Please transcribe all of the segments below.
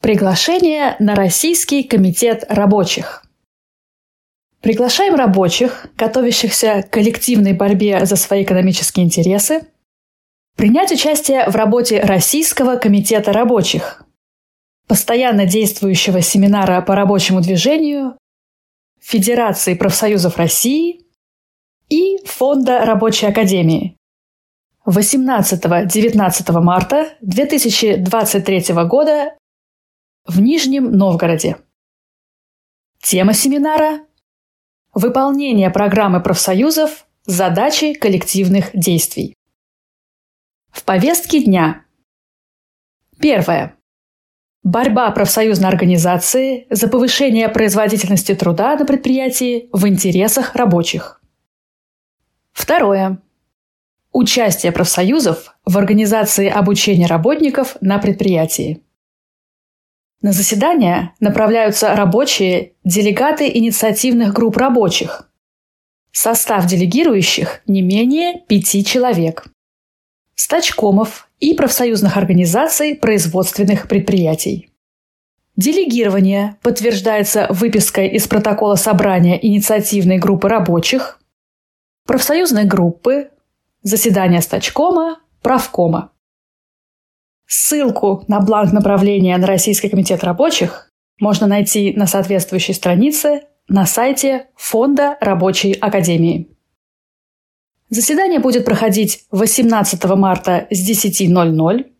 Приглашение на Российский комитет рабочих. Приглашаем рабочих, готовящихся к коллективной борьбе за свои экономические интересы, принять участие в работе Российского комитета рабочих, постоянно действующего семинара по рабочему движению, Федерации профсоюзов России и Фонда рабочей академии 18-19 марта 2023 года в Нижнем Новгороде. Тема семинара – Выполнение программы профсоюзов «Задачи коллективных действий». В повестке дня. Первое. Борьба профсоюзной организации за повышение производительности труда на предприятии в интересах рабочих. Второе. Участие профсоюзов в организации обучения работников на предприятии. На заседания направляются рабочие делегаты инициативных групп рабочих. Состав делегирующих не менее пяти человек. Стачкомов и профсоюзных организаций производственных предприятий. Делегирование подтверждается выпиской из протокола собрания инициативной группы рабочих, профсоюзной группы, заседания стачкома, правкома. Ссылку на бланк направления на Российский комитет рабочих можно найти на соответствующей странице на сайте Фонда рабочей академии. Заседание будет проходить 18 марта с 10.00,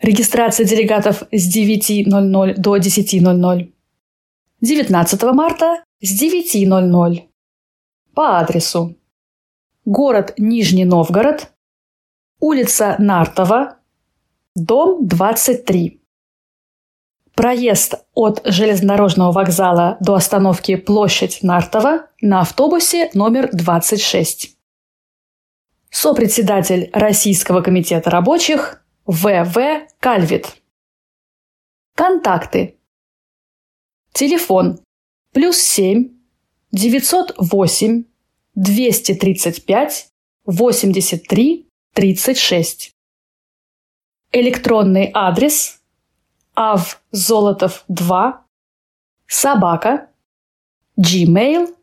регистрация делегатов с 9.00 до 10.00, 19 марта с 9.00 по адресу. Город Нижний Новгород, улица Нартова, дом 23. Проезд от железнодорожного вокзала до остановки Площадь Нартова на автобусе номер 26. Сопредседатель Российского комитета рабочих В.В. Кальвит. Контакты. Телефон плюс 7 908 235 83 36. Электронный адрес avzolotov2 собака gmail.com